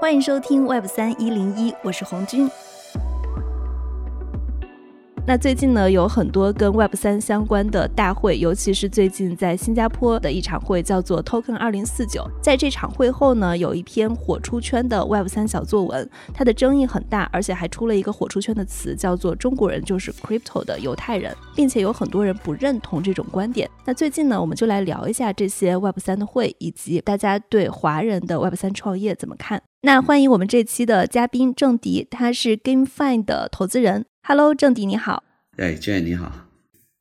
欢迎收听 Web 三一零一，我是红军。那最近呢，有很多跟 Web 三相关的大会，尤其是最近在新加坡的一场会，叫做 Token 二零四九。在这场会后呢，有一篇火出圈的 Web 三小作文，它的争议很大，而且还出了一个火出圈的词，叫做“中国人就是 Crypto 的犹太人”，并且有很多人不认同这种观点。那最近呢，我们就来聊一下这些 Web 三的会，以及大家对华人的 Web 三创业怎么看。那欢迎我们这期的嘉宾郑迪，他是 GameFi 的投资人。Hello，郑迪，你好。哎，娟你好。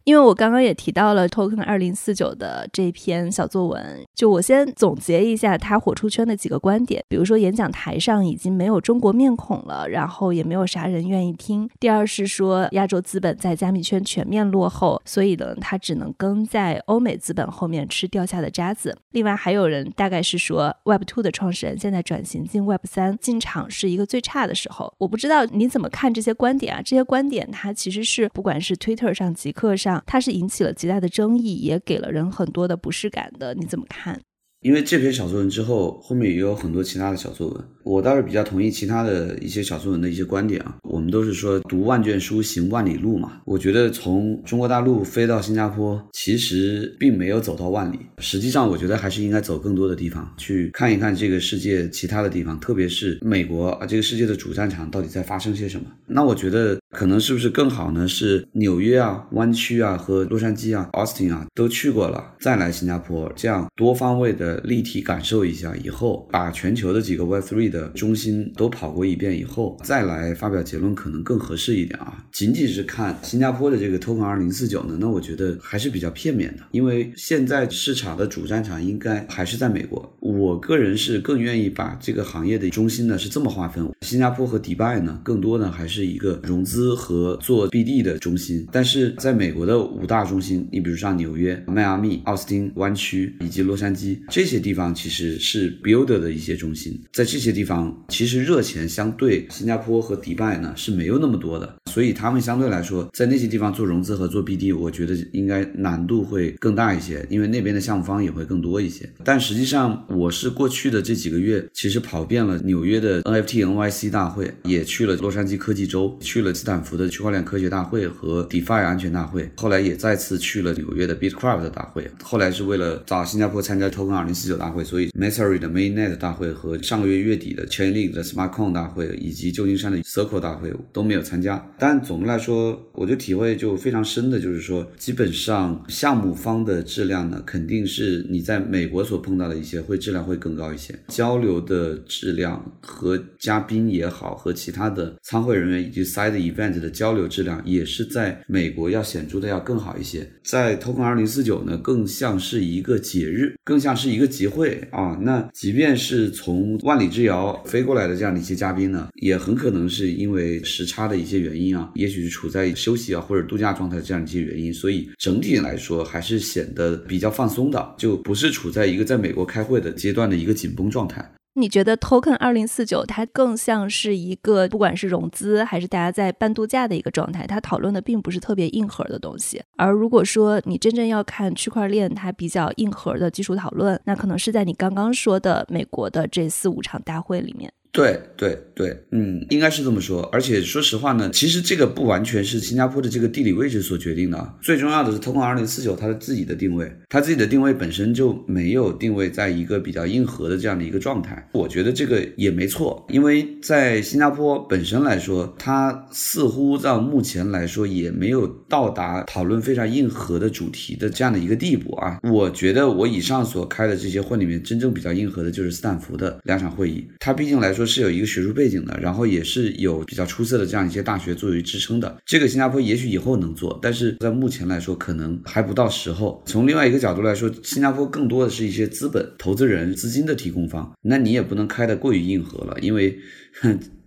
因为我刚刚也提到了 Token 二零四九的这篇小作文，就我先总结一下他火出圈的几个观点，比如说演讲台上已经没有中国面孔了，然后也没有啥人愿意听。第二是说亚洲资本在加密圈全面落后，所以呢他只能跟在欧美资本后面吃掉下的渣子。另外还有人大概是说 Web Two 的创始人现在转型进 Web 三进场是一个最差的时候。我不知道你怎么看这些观点啊？这些观点它其实是不管是 Twitter 上、极客上。它是引起了极大的争议，也给了人很多的不适感的，你怎么看？因为这篇小作文之后，后面也有很多其他的小作文，我倒是比较同意其他的一些小作文的一些观点啊。我们都是说读万卷书，行万里路嘛。我觉得从中国大陆飞到新加坡，其实并没有走到万里。实际上，我觉得还是应该走更多的地方，去看一看这个世界其他的地方，特别是美国啊，这个世界的主战场到底在发生些什么。那我觉得可能是不是更好呢？是纽约啊、湾区啊和洛杉矶啊、Austin 啊都去过了，再来新加坡，这样多方位的。立体感受一下以后，把全球的几个 Web3 的中心都跑过一遍以后，再来发表结论可能更合适一点啊。仅仅是看新加坡的这个 Token 二零四九呢，那我觉得还是比较片面的，因为现在市场的主战场应该还是在美国。我个人是更愿意把这个行业的中心呢是这么划分：新加坡和迪拜呢，更多的还是一个融资和做 BD 的中心。但是在美国的五大中心，你比如像纽约、迈阿密、奥斯汀湾区以及洛杉矶。这这些地方其实是 builder 的一些中心，在这些地方，其实热钱相对新加坡和迪拜呢是没有那么多的，所以他们相对来说在那些地方做融资和做 BD，我觉得应该难度会更大一些，因为那边的项目方也会更多一些。但实际上，我是过去的这几个月，其实跑遍了纽约的 NFT NYC 大会，也去了洛杉矶科技周，去了斯坦福的区块链科学大会和 DeFi 安全大会，后来也再次去了纽约的 Bitcraft 大会，后来是为了找新加坡参加 Token 零四九大会，所以 Masary 的 Mainnet 大会和上个月月底的 Chainlink 的 SmartCon 大会以及旧金山的 Circle 大会都没有参加。但总的来说，我就体会就非常深的，就是说，基本上项目方的质量呢，肯定是你在美国所碰到的一些会质量会更高一些，交流的质量和嘉宾也好，和其他的参会人员以及 Side Event 的交流质量也是在美国要显著的要更好一些。在 Token 二零四九呢，更像是一个节日，更像是一。一个集会啊，那即便是从万里之遥飞过来的这样的一些嘉宾呢，也很可能是因为时差的一些原因啊，也许是处在休息啊或者度假状态这样一些原因，所以整体来说还是显得比较放松的，就不是处在一个在美国开会的阶段的一个紧绷状态。你觉得 Token 二零四九它更像是一个不管是融资还是大家在半度假的一个状态，它讨论的并不是特别硬核的东西。而如果说你真正要看区块链它比较硬核的技术讨论，那可能是在你刚刚说的美国的这四五场大会里面。对对对，嗯，应该是这么说。而且说实话呢，其实这个不完全是新加坡的这个地理位置所决定的。最重要的是，Token 二零四九它的自己的定位，它自己的定位本身就没有定位在一个比较硬核的这样的一个状态。我觉得这个也没错，因为在新加坡本身来说，它似乎到目前来说也没有到达讨论非常硬核的主题的这样的一个地步啊。我觉得我以上所开的这些会里面，真正比较硬核的就是斯坦福的两场会议，它毕竟来说。说是有一个学术背景的，然后也是有比较出色的这样一些大学作为支撑的。这个新加坡也许以后能做，但是在目前来说可能还不到时候。从另外一个角度来说，新加坡更多的是一些资本投资人资金的提供方，那你也不能开得过于硬核了，因为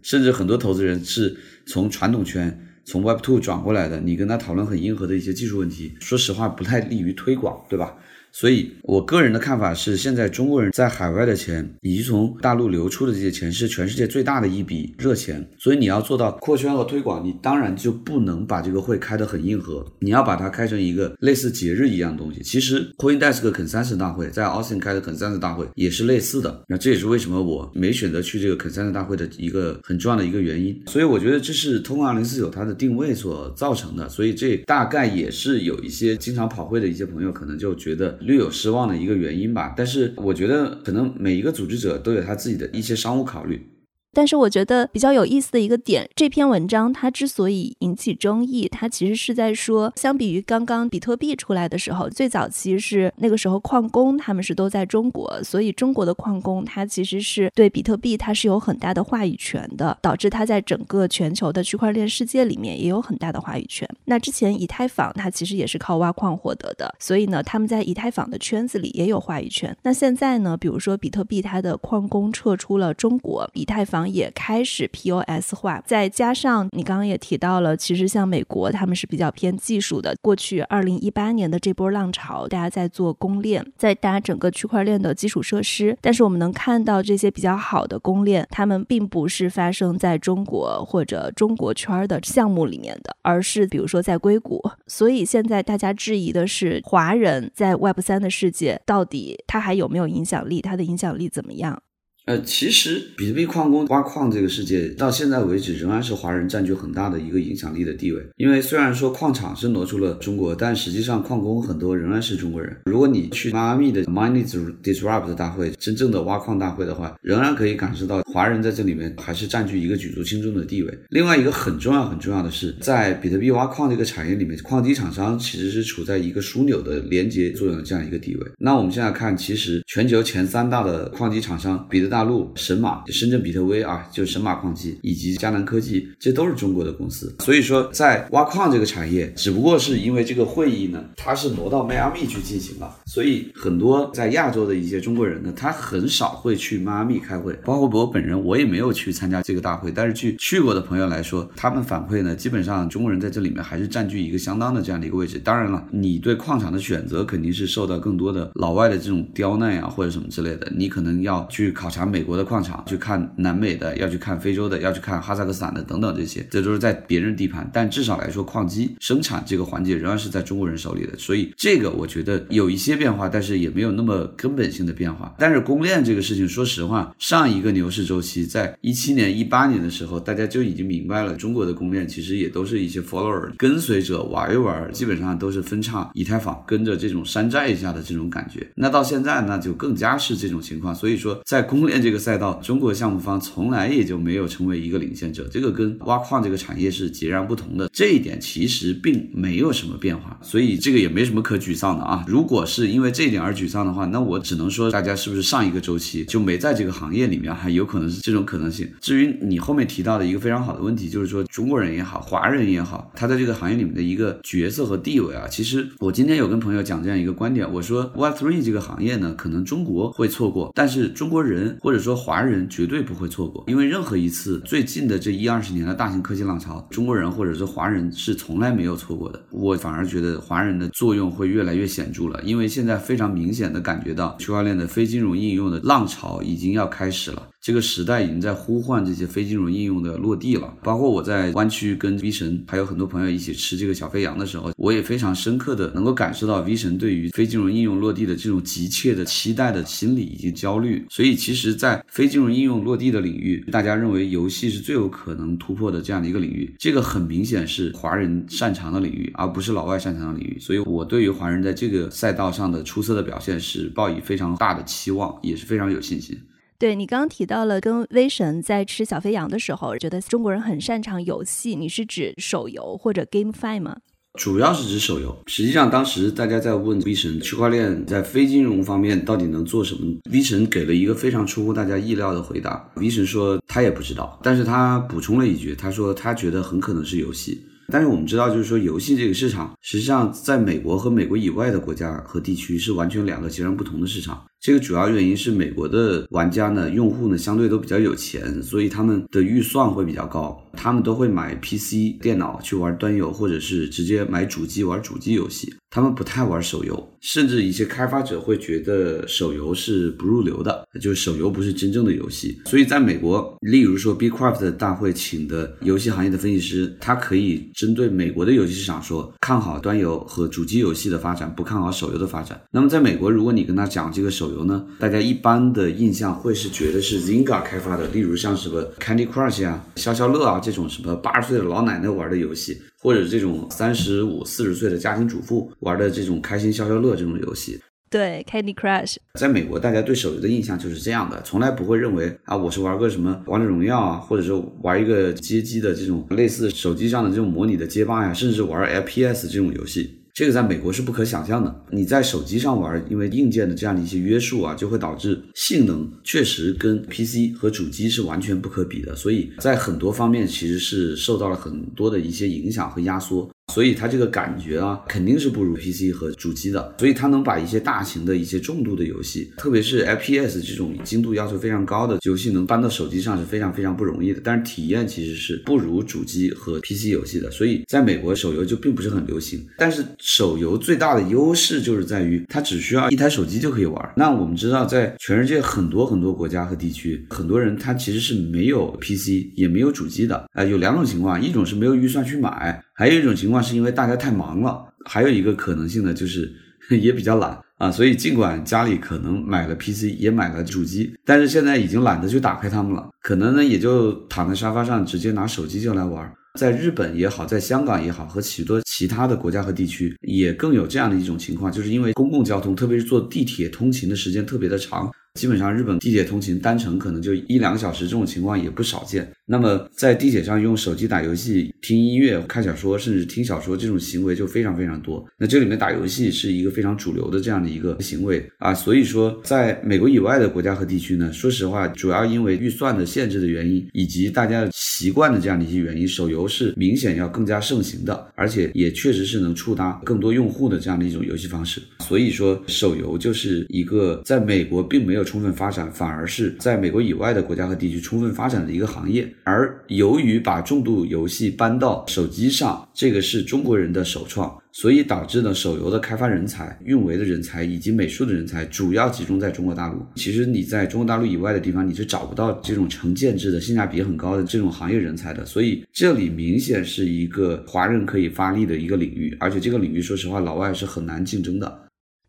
甚至很多投资人是从传统圈从 Web Two 转过来的，你跟他讨论很硬核的一些技术问题，说实话不太利于推广，对吧？所以我个人的看法是，现在中国人在海外的钱，以及从大陆流出的这些钱，是全世界最大的一笔热钱。所以你要做到扩圈和推广，你当然就不能把这个会开得很硬核，你要把它开成一个类似节日一样东西。其实 CoinDesk Consensus 大会在 Austin 开的 Consensus 大会也是类似的。那这也是为什么我没选择去这个 Consensus 大会的一个很重要的一个原因。所以我觉得这是通过二零四九它的定位所造成的。所以这大概也是有一些经常跑会的一些朋友可能就觉得略有失望的一个原因吧。但是我觉得可能每一个组织者都有他自己的一些商务考虑。但是我觉得比较有意思的一个点，这篇文章它之所以引起争议，它其实是在说，相比于刚刚比特币出来的时候，最早期是那个时候矿工他们是都在中国，所以中国的矿工他其实是对比特币它是有很大的话语权的，导致它在整个全球的区块链世界里面也有很大的话语权。那之前以太坊它其实也是靠挖矿获得的，所以呢，他们在以太坊的圈子里也有话语权。那现在呢，比如说比特币它的矿工撤出了中国，以太坊。也开始 POS 化，再加上你刚刚也提到了，其实像美国他们是比较偏技术的。过去二零一八年的这波浪潮，大家在做公链，在搭整个区块链的基础设施。但是我们能看到这些比较好的公链，他们并不是发生在中国或者中国圈的项目里面的，而是比如说在硅谷。所以现在大家质疑的是，华人在 Web 三的世界到底他还有没有影响力？他的影响力怎么样？呃，其实比特币矿工挖矿这个世界到现在为止仍然是华人占据很大的一个影响力的地位。因为虽然说矿场是挪出了中国，但实际上矿工很多仍然是中国人。如果你去迈阿密的 Mining Disrupt 大会，真正的挖矿大会的话，仍然可以感受到华人在这里面还是占据一个举足轻重的地位。另外一个很重要很重要的是，在比特币挖矿这个产业里面，矿机厂商其实是处在一个枢纽的连接作用的这样一个地位。那我们现在看，其实全球前三大的矿机厂商，比特大陆、神马、深圳比特威啊，就是神马矿机以及迦南科技，这都是中国的公司。所以说，在挖矿这个产业，只不过是因为这个会议呢，它是挪到迈阿密去进行了，所以很多在亚洲的一些中国人呢，他很少会去迈阿密开会。包括我本人，我也没有去参加这个大会。但是据去过的朋友来说，他们反馈呢，基本上中国人在这里面还是占据一个相当的这样的一个位置。当然了，你对矿场的选择肯定是受到更多的老外的这种刁难呀，或者什么之类的。你可能要去考察美国的。矿场去看南美的，要去看非洲的，要去看哈萨克斯坦的等等这些，这都是在别人地盘。但至少来说，矿机生产这个环节仍然是在中国人手里的，所以这个我觉得有一些变化，但是也没有那么根本性的变化。但是公链这个事情，说实话，上一个牛市周期在一七年、一八年的时候，大家就已经明白了，中国的公链其实也都是一些 follower 跟随者玩一玩，基本上都是分叉以太坊，跟着这种山寨一下的这种感觉。那到现在那就更加是这种情况。所以说，在公链这个赛。道，中国项目方从来也就没有成为一个领先者，这个跟挖矿这个产业是截然不同的。这一点其实并没有什么变化，所以这个也没什么可沮丧的啊。如果是因为这一点而沮丧的话，那我只能说大家是不是上一个周期就没在这个行业里面，还有可能是这种可能性。至于你后面提到的一个非常好的问题，就是说中国人也好，华人也好，他在这个行业里面的一个角色和地位啊，其实我今天有跟朋友讲这样一个观点，我说 Web3 这个行业呢，可能中国会错过，但是中国人或者说。华人绝对不会错过，因为任何一次最近的这一二十年的大型科技浪潮，中国人或者是华人是从来没有错过的。我反而觉得华人的作用会越来越显著了，因为现在非常明显的感觉到区块链的非金融应用的浪潮已经要开始了。这个时代已经在呼唤这些非金融应用的落地了。包括我在湾区跟 V 神还有很多朋友一起吃这个小肥羊的时候，我也非常深刻的能够感受到 V 神对于非金融应用落地的这种急切的期待的心理以及焦虑。所以，其实，在非金融应用落地的领域，大家认为游戏是最有可能突破的这样的一个领域。这个很明显是华人擅长的领域，而不是老外擅长的领域。所以我对于华人在这个赛道上的出色的表现是抱以非常大的期望，也是非常有信心。对你刚刚提到了跟威神在吃小肥羊的时候，觉得中国人很擅长游戏，你是指手游或者 GameFi 吗？主要是指手游。实际上，当时大家在问 V 神区块链在非金融方面到底能做什么，V 神给了一个非常出乎大家意料的回答。V 神说他也不知道，但是他补充了一句，他说他觉得很可能是游戏。但是我们知道，就是说游戏这个市场，实际上在美国和美国以外的国家和地区是完全两个截然不同的市场。这个主要原因是美国的玩家呢，用户呢相对都比较有钱，所以他们的预算会比较高，他们都会买 PC 电脑去玩端游，或者是直接买主机玩主机游戏。他们不太玩手游，甚至一些开发者会觉得手游是不入流的，就是手游不是真正的游戏。所以在美国，例如说 Bcraft 大会请的游戏行业的分析师，他可以针对美国的游戏市场说，看好端游和主机游戏的发展，不看好手游的发展。那么在美国，如果你跟他讲这个手游呢，大家一般的印象会是觉得是 Zynga 开发的，例如像什么 Candy Crush 啊、消消乐啊这种什么八十岁的老奶奶玩的游戏。或者这种三十五、四十岁的家庭主妇玩的这种开心消消乐这种游戏，对 Candy Crush，在美国大家对手游的印象就是这样的，从来不会认为啊，我是玩个什么王者荣耀啊，或者说玩一个街机的这种类似手机上的这种模拟的街霸呀，甚至玩 FPS 这种游戏。这个在美国是不可想象的。你在手机上玩，因为硬件的这样的一些约束啊，就会导致性能确实跟 PC 和主机是完全不可比的。所以在很多方面其实是受到了很多的一些影响和压缩。所以它这个感觉啊，肯定是不如 PC 和主机的。所以它能把一些大型的一些重度的游戏，特别是 FPS 这种精度要求非常高的游戏，能搬到手机上是非常非常不容易的。但是体验其实是不如主机和 PC 游戏的。所以在美国，手游就并不是很流行。但是手游最大的优势就是在于它只需要一台手机就可以玩。那我们知道，在全世界很多很多国家和地区，很多人他其实是没有 PC 也没有主机的。啊，有两种情况，一种是没有预算去买。还有一种情况是因为大家太忙了，还有一个可能性呢，就是 也比较懒啊，所以尽管家里可能买了 PC，也买了主机，但是现在已经懒得去打开它们了，可能呢也就躺在沙发上直接拿手机就来玩。在日本也好，在香港也好，和许多其他的国家和地区也更有这样的一种情况，就是因为公共交通，特别是坐地铁通勤的时间特别的长。基本上，日本地铁通勤单程可能就一两个小时，这种情况也不少见。那么，在地铁上用手机打游戏、听音乐、看小说，甚至听小说，这种行为就非常非常多。那这里面打游戏是一个非常主流的这样的一个行为啊。所以说，在美国以外的国家和地区呢，说实话，主要因为预算的限制的原因，以及大家习惯的这样的一些原因，手游是明显要更加盛行的，而且也确实是能触达更多用户的这样的一种游戏方式。所以说，手游就是一个在美国并没有。充分发展，反而是在美国以外的国家和地区充分发展的一个行业。而由于把重度游戏搬到手机上，这个是中国人的首创，所以导致呢，手游的开发人才、运维的人才以及美术的人才主要集中在中国大陆。其实你在中国大陆以外的地方，你是找不到这种成建制的、性价比很高的这种行业人才的。所以这里明显是一个华人可以发力的一个领域，而且这个领域说实话，老外是很难竞争的。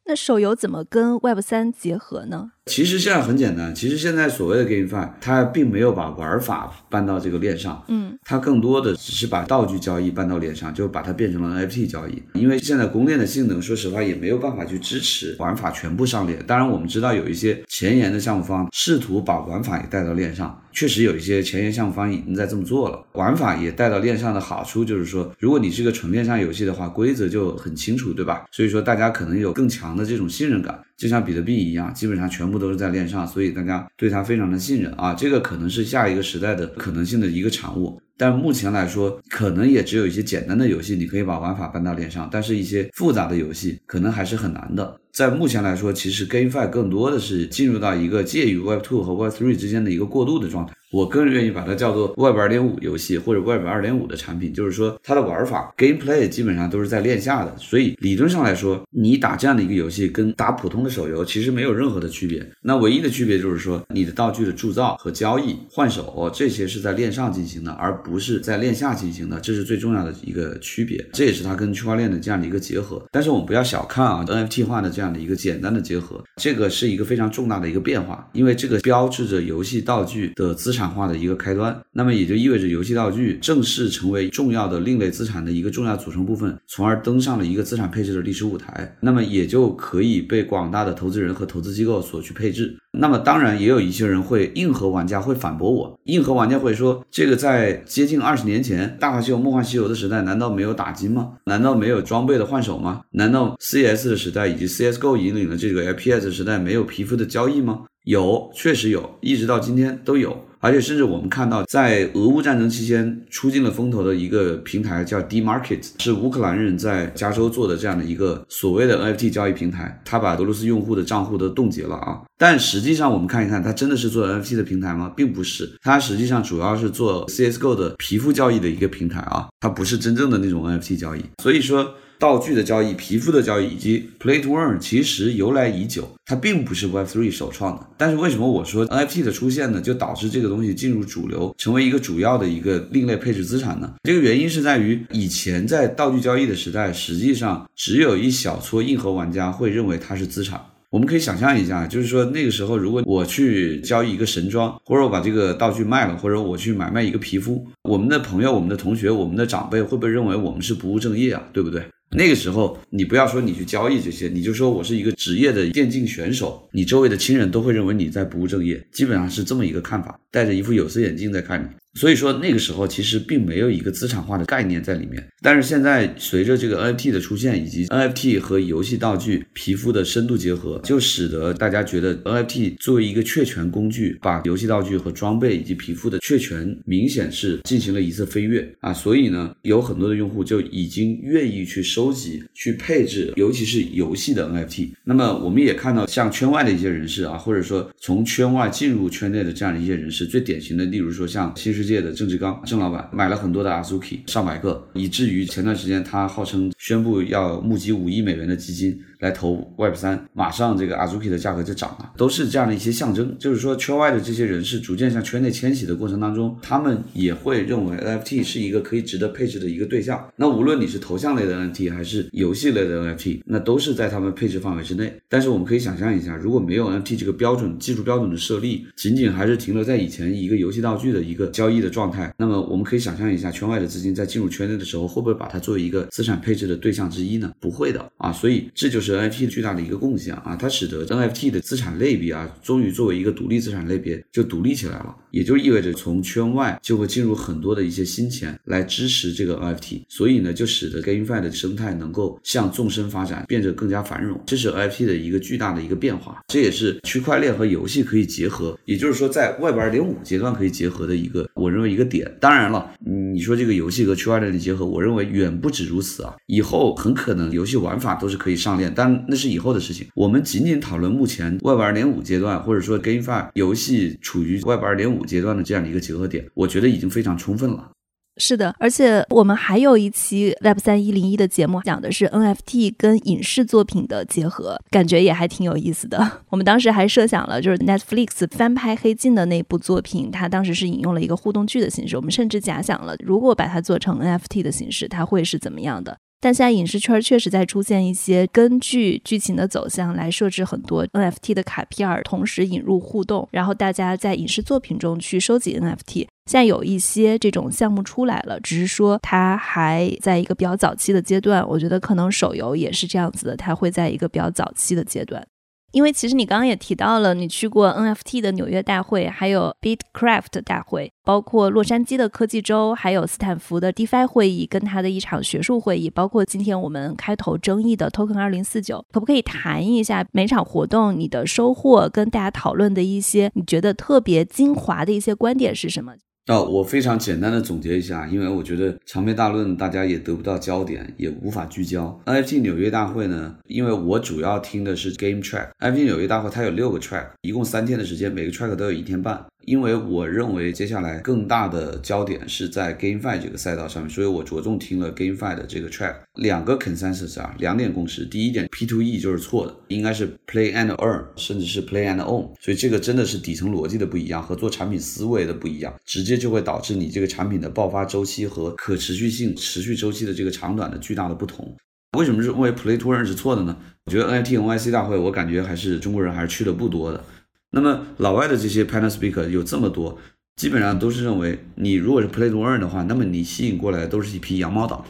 那手游怎么跟 Web 三结合呢？其实现在很简单，其实现在所谓的 GameFi，它并没有把玩法搬到这个链上，嗯，它更多的只是把道具交易搬到链上，就把它变成了 NFT 交易。因为现在公链的性能，说实话也没有办法去支持玩法全部上链。当然，我们知道有一些前沿的项目方试图把玩法也带到链上，确实有一些前沿项目方已经在这么做了。玩法也带到链上的好处就是说，如果你是个纯链上游戏的话，规则就很清楚，对吧？所以说大家可能有更强的这种信任感。就像比特币一样，基本上全部都是在链上，所以大家对它非常的信任啊。这个可能是下一个时代的可能性的一个产物，但目前来说，可能也只有一些简单的游戏你可以把玩法搬到链上，但是一些复杂的游戏可能还是很难的。在目前来说，其实 GameFi 更多的是进入到一个介于 Web2 和 Web3 之间的一个过渡的状态。我个人愿意把它叫做 Web 二点五游戏或者 Web 二点五的产品，就是说它的玩法 gameplay 基本上都是在链下的，所以理论上来说，你打这样的一个游戏跟打普通的手游其实没有任何的区别。那唯一的区别就是说，你的道具的铸造和交易、换手这些是在链上进行的，而不是在链下进行的，这是最重要的一个区别。这也是它跟区块链的这样的一个结合。但是我们不要小看啊 NFT 化的这样的一个简单的结合，这个是一个非常重大的一个变化，因为这个标志着游戏道具的资产。化的一个开端，那么也就意味着游戏道具正式成为重要的另类资产的一个重要组成部分，从而登上了一个资产配置的历史舞台。那么也就可以被广大的投资人和投资机构所去配置。那么当然也有一些人会硬核玩家会反驳我，硬核玩家会说，这个在接近二十年前大话西游、梦幻西游的时代，难道没有打金吗？难道没有装备的换手吗？难道 CS 的时代以及 CSGO 引领的这个 FPS 时代没有皮肤的交易吗？有，确实有，一直到今天都有。而且甚至我们看到，在俄乌战争期间出尽了风头的一个平台叫 D Market，是乌克兰人在加州做的这样的一个所谓的 NFT 交易平台，他把俄罗斯用户的账户都冻结了啊。但实际上我们看一看，它真的是做 NFT 的平台吗？并不是，它实际上主要是做 CSGO 的皮肤交易的一个平台啊，它不是真正的那种 NFT 交易。所以说。道具的交易、皮肤的交易以及 Play to Earn 其实由来已久，它并不是 Web3 首创的。但是为什么我说 NFT 的出现呢，就导致这个东西进入主流，成为一个主要的一个另类配置资产呢？这个原因是在于以前在道具交易的时代，实际上只有一小撮硬核玩家会认为它是资产。我们可以想象一下，就是说那个时候，如果我去交易一个神装，或者我把这个道具卖了，或者我去买卖一个皮肤，我们的朋友、我们的同学、我们的长辈会不会认为我们是不务正业啊？对不对？那个时候，你不要说你去交易这些，你就说我是一个职业的电竞选手，你周围的亲人都会认为你在不务正业，基本上是这么一个看法，戴着一副有色眼镜在看你。所以说那个时候其实并没有一个资产化的概念在里面，但是现在随着这个 NFT 的出现，以及 NFT 和游戏道具皮肤的深度结合，就使得大家觉得 NFT 作为一个确权工具，把游戏道具和装备以及皮肤的确权明显是进行了一次飞跃啊！所以呢，有很多的用户就已经愿意去收集、去配置，尤其是游戏的 NFT。那么我们也看到，像圈外的一些人士啊，或者说从圈外进入圈内的这样的一些人士，最典型的，例如说像新世。世界的郑志刚郑老板买了很多的 Azuki，上百个，以至于前段时间他号称宣布要募集五亿美元的基金。来投 Web 三，马上这个 Azuki 的价格就涨了，都是这样的一些象征。就是说，圈外的这些人士逐渐向圈内迁徙的过程当中，他们也会认为 NFT 是一个可以值得配置的一个对象。那无论你是头像类的 NFT 还是游戏类的 NFT，那都是在他们配置范围之内。但是我们可以想象一下，如果没有 NFT 这个标准技术标准的设立，仅仅还是停留在以前一个游戏道具的一个交易的状态，那么我们可以想象一下，圈外的资金在进入圈内的时候，会不会把它作为一个资产配置的对象之一呢？不会的啊，所以这就是。NFT 巨大的一个贡献啊，它使得 NFT 的资产类别啊，终于作为一个独立资产类别就独立起来了，也就意味着从圈外就会进入很多的一些新钱来支持这个 NFT，所以呢，就使得 GameFi 的生态能够向纵深发展，变得更加繁荣，这是 NFT 的一个巨大的一个变化，这也是区块链和游戏可以结合，也就是说在 Web 二点五阶段可以结合的一个，我认为一个点。当然了，你说这个游戏和区块链的结合，我认为远不止如此啊，以后很可能游戏玩法都是可以上链，但那是以后的事情。我们仅仅讨论目前 Web 二点五阶段，或者说 GameFi 游戏处于 Web 二点五阶段的这样的一个结合点，我觉得已经非常充分了。是的，而且我们还有一期 Web 三一零一的节目，讲的是 NFT 跟影视作品的结合，感觉也还挺有意思的。我们当时还设想了，就是 Netflix 翻拍《黑镜》的那部作品，它当时是引用了一个互动剧的形式。我们甚至假想了，如果把它做成 NFT 的形式，它会是怎么样的？但现在影视圈确实在出现一些根据剧情的走向来设置很多 NFT 的卡片，同时引入互动，然后大家在影视作品中去收集 NFT。现在有一些这种项目出来了，只是说它还在一个比较早期的阶段。我觉得可能手游也是这样子的，它会在一个比较早期的阶段。因为其实你刚刚也提到了，你去过 NFT 的纽约大会，还有 Bitcraft 大会，包括洛杉矶的科技周，还有斯坦福的 DeFi 会议，跟他的一场学术会议，包括今天我们开头争议的 Token 二零四九，可不可以谈一下每场活动你的收获，跟大家讨论的一些你觉得特别精华的一些观点是什么？哦，我非常简单的总结一下，因为我觉得长篇大论大家也得不到焦点，也无法聚焦。NFT 纽约大会呢，因为我主要听的是 Game Track。NFT 纽约大会它有六个 track，一共三天的时间，每个 track 都有一天半。因为我认为接下来更大的焦点是在 GameFi 这个赛道上面，所以我着重听了 GameFi 的这个 track。两个 consensus 啊，两点共识。第一点，P2E 就是错的，应该是 Play and Earn，甚至是 Play and Own。所以这个真的是底层逻辑的不一样，和做产品思维的不一样，直接就会导致你这个产品的爆发周期和可持续性、持续周期的这个长短的巨大的不同。为什么认为 Play to Earn 是错的呢？我觉得 NFT NYC 大会，我感觉还是中国人还是去的不多的。那么老外的这些 panel speaker 有这么多，基本上都是认为，你如果是 play to earn 的话，那么你吸引过来的都是一批羊毛党，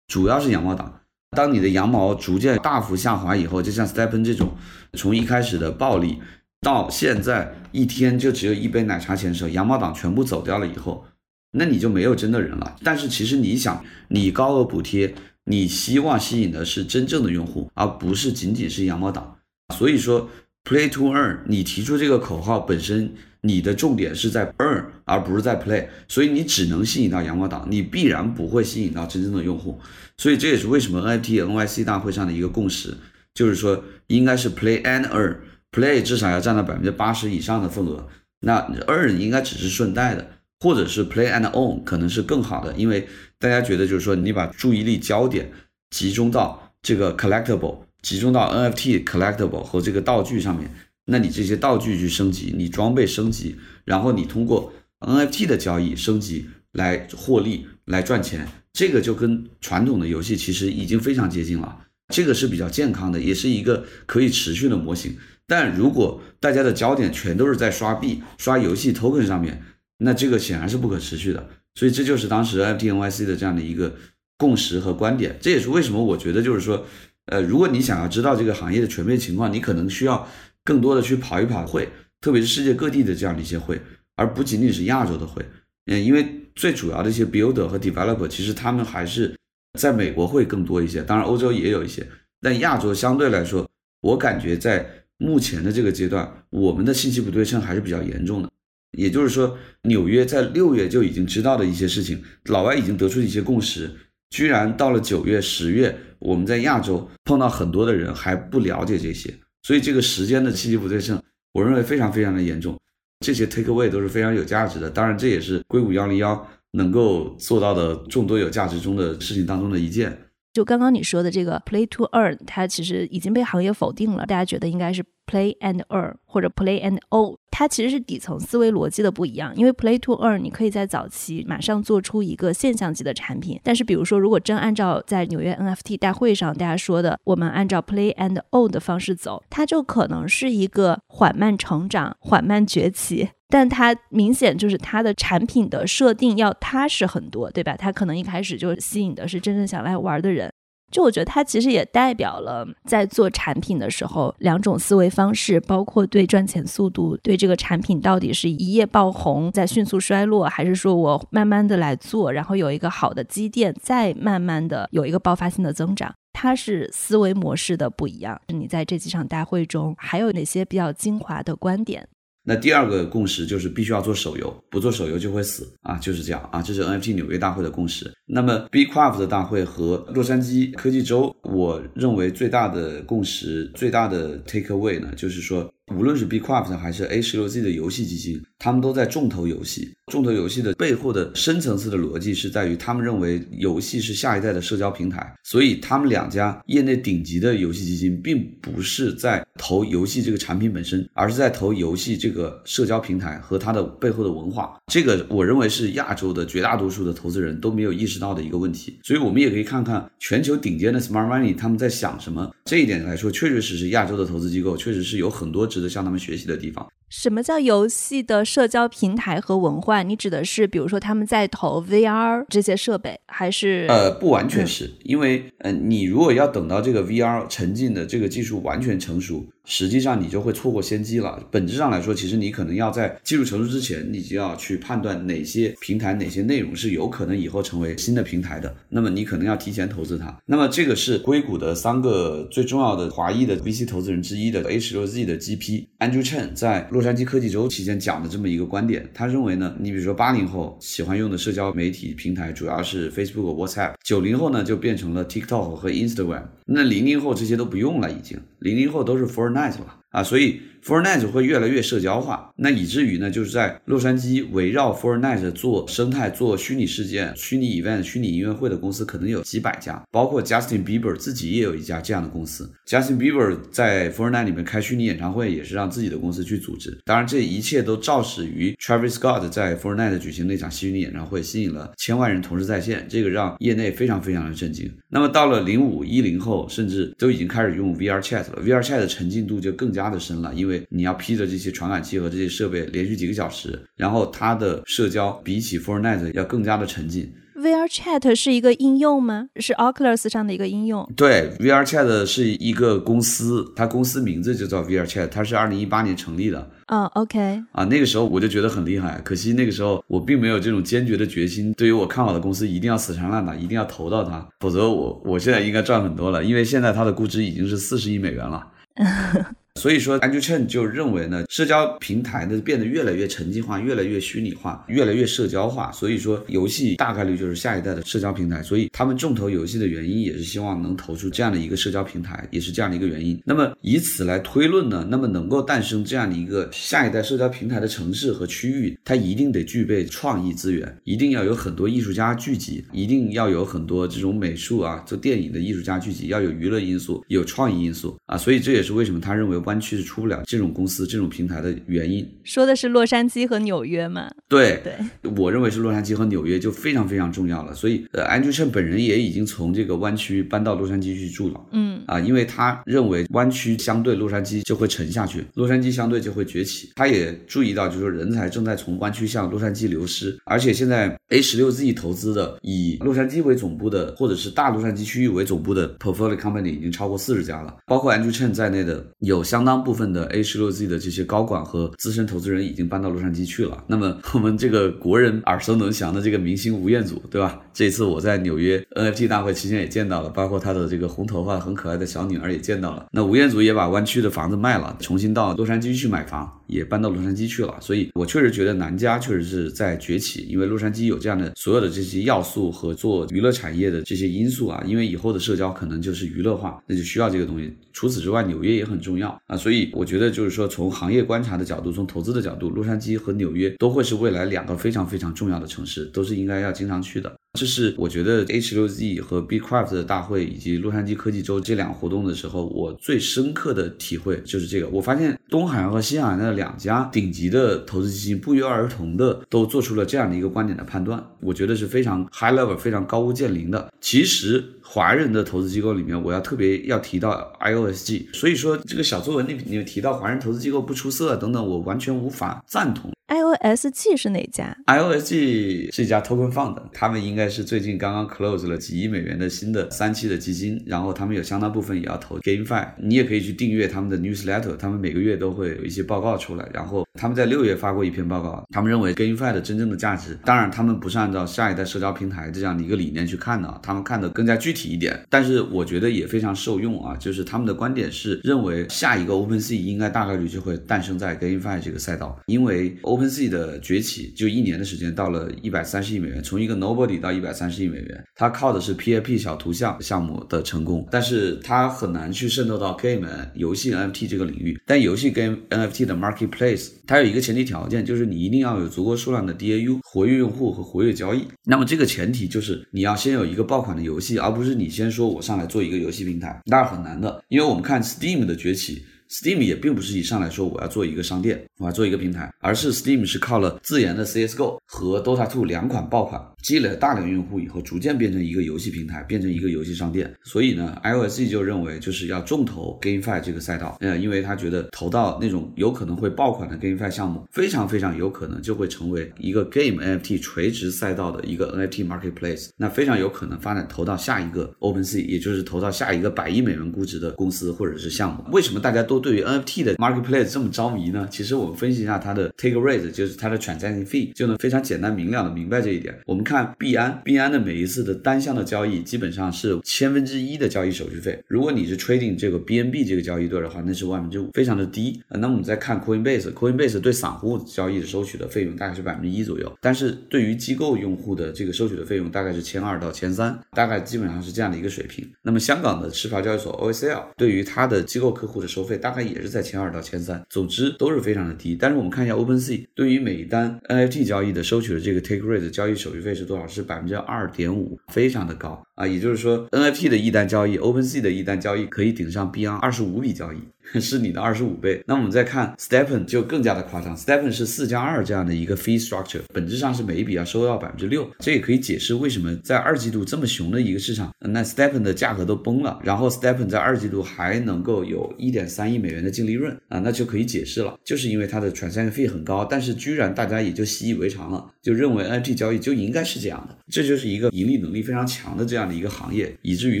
主要是羊毛党。当你的羊毛逐渐大幅下滑以后，就像 Stephen 这种，从一开始的暴利，到现在一天就只有一杯奶茶钱的时候，羊毛党全部走掉了以后，那你就没有真的人了。但是其实你想，你高额补贴，你希望吸引的是真正的用户，而不是仅仅是羊毛党。所以说。Play to earn，你提出这个口号本身，你的重点是在 earn，而不是在 play，所以你只能吸引到羊毛党，你必然不会吸引到真正的用户。所以这也是为什么 NFT NYC 大会上的一个共识，就是说应该是 play and earn，play 至少要占到百分之八十以上的份额，那 earn 应该只是顺带的，或者是 play and own 可能是更好的，因为大家觉得就是说你把注意力焦点集中到这个 collectible。集中到 NFT collectible 和这个道具上面，那你这些道具去升级，你装备升级，然后你通过 NFT 的交易升级来获利来赚钱，这个就跟传统的游戏其实已经非常接近了。这个是比较健康的，也是一个可以持续的模型。但如果大家的焦点全都是在刷币、刷游戏 token 上面，那这个显然是不可持续的。所以这就是当时 NFT NYC 的这样的一个共识和观点。这也是为什么我觉得就是说。呃，如果你想要知道这个行业的全面情况，你可能需要更多的去跑一跑会，特别是世界各地的这样的一些会，而不仅仅是亚洲的会。嗯，因为最主要的一些 builder 和 developer，其实他们还是在美国会更多一些，当然欧洲也有一些，但亚洲相对来说，我感觉在目前的这个阶段，我们的信息不对称还是比较严重的。也就是说，纽约在六月就已经知道的一些事情，老外已经得出一些共识。居然到了九月、十月，我们在亚洲碰到很多的人还不了解这些，所以这个时间的信息不对称，我认为非常非常的严重。这些 take away 都是非常有价值的，当然这也是硅谷幺零幺能够做到的众多有价值中的事情当中的一件。就刚刚你说的这个 play to earn，它其实已经被行业否定了，大家觉得应该是 play and earn 或者 play and own，它其实是底层思维逻辑的不一样。因为 play to earn，你可以在早期马上做出一个现象级的产品，但是比如说，如果真按照在纽约 NFT 大会上大家说的，我们按照 play and own 的方式走，它就可能是一个缓慢成长、缓慢崛起。但它明显就是它的产品的设定要踏实很多，对吧？它可能一开始就吸引的是真正想来玩的人。就我觉得它其实也代表了在做产品的时候两种思维方式，包括对赚钱速度，对这个产品到底是一夜爆红再迅速衰落，还是说我慢慢的来做，然后有一个好的积淀，再慢慢的有一个爆发性的增长，它是思维模式的不一样。你在这几场大会中还有哪些比较精华的观点？那第二个共识就是必须要做手游，不做手游就会死啊，就是这样啊，这是 NFT 纽约大会的共识。那么 Bcraft 的大会和洛杉矶科技周，我认为最大的共识、最大的 take away 呢，就是说。无论是 Bcraft 还是 A 十六 Z 的游戏基金，他们都在重投游戏。重投游戏的背后的深层次的逻辑是在于，他们认为游戏是下一代的社交平台。所以，他们两家业内顶级的游戏基金，并不是在投游戏这个产品本身，而是在投游戏这个社交平台和它的背后的文化。这个我认为是亚洲的绝大多数的投资人都没有意识到的一个问题。所以，我们也可以看看全球顶尖的 Smart Money 他们在想什么。这一点来说，确确实实亚洲的投资机构确实是有很多值得向他们学习的地方。什么叫游戏的社交平台和文化？你指的是，比如说他们在投 VR 这些设备，还是？呃，不完全是因为，呃，你如果要等到这个 VR 沉浸的这个技术完全成熟。实际上你就会错过先机了。本质上来说，其实你可能要在技术成熟之前，你就要去判断哪些平台、哪些内容是有可能以后成为新的平台的。那么你可能要提前投资它。那么这个是硅谷的三个最重要的华裔的 VC 投资人之一的 A 十六 Z 的 GP Andrew Chen 在洛杉矶科技周期间讲的这么一个观点。他认为呢，你比如说八零后喜欢用的社交媒体平台主要是 Facebook、WhatsApp，九零后呢就变成了 TikTok 和 Instagram，那零零后这些都不用了，已经零零后都是 For。nice 了啊，所以。Fortnite 会越来越社交化，那以至于呢，就是在洛杉矶围绕 Fortnite 做生态、做虚拟事件、虚拟 event、虚拟音乐会的公司可能有几百家，包括 Justin Bieber 自己也有一家这样的公司。Justin Bieber 在 Fortnite 里面开虚拟演唱会，也是让自己的公司去组织。当然，这一切都肇始于 Travis Scott 在 Fortnite 举行那场虚拟演唱会，吸引了千万人同时在线，这个让业内非常非常的震惊。那么到了零五一零后，甚至都已经开始用 VR Chat 了，VR Chat 的沉浸度就更加的深了，因为你要披着这些传感器和这些设备连续几个小时，然后它的社交比起 Fortnite 要更加的沉浸。VR Chat 是一个应用吗？是 Oculus 上的一个应用？对，VR Chat 是一个公司，它公司名字就叫 VR Chat，它是二零一八年成立的。嗯，OK。啊，那个时候我就觉得很厉害，可惜那个时候我并没有这种坚决的决心，对于我看好的公司一定要死缠烂打，一定要投到它，否则我我现在应该赚很多了，因为现在它的估值已经是四十亿美元了。所以说，Andrew Chen 就认为呢，社交平台呢变得越来越沉浸化，越来越虚拟化，越来越社交化。所以说，游戏大概率就是下一代的社交平台。所以他们重投游戏的原因，也是希望能投出这样的一个社交平台，也是这样的一个原因。那么以此来推论呢，那么能够诞生这样的一个下一代社交平台的城市和区域，它一定得具备创意资源，一定要有很多艺术家聚集，一定要有很多这种美术啊，做电影的艺术家聚集，要有娱乐因素，有创意因素啊。所以这也是为什么他认为。湾区是出不了这种公司、这种平台的原因。说的是洛杉矶和纽约吗？对对，我认为是洛杉矶和纽约就非常非常重要了。所以，呃，，Andrew Chen 本人也已经从这个湾区搬到洛杉矶去住了。嗯啊，因为他认为湾区相对洛杉矶就会沉下去，洛杉矶相对就会崛起。他也注意到，就是说人才正在从湾区向洛杉矶流失，而且现在 A 十六 Z 投资的以洛杉矶为总部的，或者是大洛杉矶区域为总部的 portfolio company 已经超过四十家了，包括 Andrew Chen 在内的有相相当部分的 A 十六 Z 的这些高管和资深投资人已经搬到洛杉矶去了。那么我们这个国人耳熟能详的这个明星吴彦祖，对吧？这次我在纽约 NFT 大会期间也见到了，包括他的这个红头发很可爱的小女儿也见到了。那吴彦祖也把湾区的房子卖了，重新到洛杉矶去买房，也搬到洛杉矶去了。所以我确实觉得南加确实是在崛起，因为洛杉矶有这样的所有的这些要素和做娱乐产业的这些因素啊。因为以后的社交可能就是娱乐化，那就需要这个东西。除此之外，纽约也很重要啊。所以我觉得就是说，从行业观察的角度，从投资的角度，洛杉矶和纽约都会是未来两个非常非常重要的城市，都是应该要经常去的。这是我觉得 H6Z 和 BCraft 的大会以及洛杉矶科技周这两个活动的时候，我最深刻的体会就是这个。我发现东海岸和西海岸的两家顶级的投资基金不约而同的都做出了这样的一个观点的判断，我觉得是非常 high level、非常高屋建瓴的。其实华人的投资机构里面，我要特别要提到 IOSG。所以说这个小作文里里面提到华人投资机构不出色等等，我完全无法赞同。IOSG 是哪家？IOSG 是一家 token fund，他们应该是最近刚刚 close 了几亿美元的新的三期的基金，然后他们有相当部分也要投 GameFi。你也可以去订阅他们的 newsletter，他们每个月都会有一些报告出来。然后他们在六月发过一篇报告，他们认为 GameFi 的真正的价值，当然他们不是按照下一代社交平台这样的一个理念去看的，他们看的更加具体一点。但是我觉得也非常受用啊，就是他们的观点是认为下一个 OpenSea 应该大概率就会诞生在 GameFi 这个赛道，因为 O OpenSea 的崛起就一年的时间，到了一百三十亿美元，从一个 Nobody 到一百三十亿美元，它靠的是 PAP 小图像项目的成功，但是它很难去渗透到 Game 游戏 NFT 这个领域。但游戏跟 NFT 的 Marketplace，它有一个前提条件，就是你一定要有足够数量的 DAU 活跃用户和活跃交易。那么这个前提就是你要先有一个爆款的游戏，而不是你先说我上来做一个游戏平台，那是很难的。因为我们看 Steam 的崛起。Steam 也并不是一上来说我要做一个商店，我要做一个平台，而是 Steam 是靠了自研的 CS:GO 和 Dota 2两款爆款，积累了大量用户以后，逐渐变成一个游戏平台，变成一个游戏商店。所以呢，IOSG 就认为就是要重投 GameFi 这个赛道，呃，因为他觉得投到那种有可能会爆款的 GameFi 项目，非常非常有可能就会成为一个 Game NFT 垂直赛道的一个 NFT Marketplace，那非常有可能发展投到下一个 OpenSea，也就是投到下一个百亿美元估值的公司或者是项目。为什么大家都对于 NFT 的 marketplace 这么着迷呢？其实我们分析一下它的 take rate，就是它的 transaction fee，就能非常简单明了的明白这一点。我们看看币安，币安的每一次的单向的交易基本上是千分之一的交易手续费。如果你是 trading 这个 BNB 这个交易对的话，那是万分之五，非常的低。那我们再看 Coinbase，Coinbase 对散户交易的收取的费用大概是百分之一左右，但是对于机构用户的这个收取的费用大概是千二到千三，大概基本上是这样的一个水平。那么香港的持牌交易所 OSL 对于它的机构客户的收费大概也是。在千二到千三，总之都是非常的低。但是我们看一下 OpenSea 对于每一单 NFT 交易的收取的这个 take rate 交易手续费是多少？是百分之二点五，非常的高啊！也就是说，NFT 的一单交易，OpenSea 的一单交易可以顶上 b 安二十五笔交易。是你的二十五倍。那我们再看 Stepen 就更加的夸张，Stepen 是四加二这样的一个 fee structure，本质上是每一笔要收到百分之六。这也可以解释为什么在二季度这么熊的一个市场，那 Stepen 的价格都崩了，然后 Stepen 在二季度还能够有一点三亿美元的净利润啊，那就可以解释了，就是因为它的 transaction fee 很高，但是居然大家也就习以为常了，就认为 NFT 交易就应该是这样的，这就是一个盈利能力非常强的这样的一个行业，以至于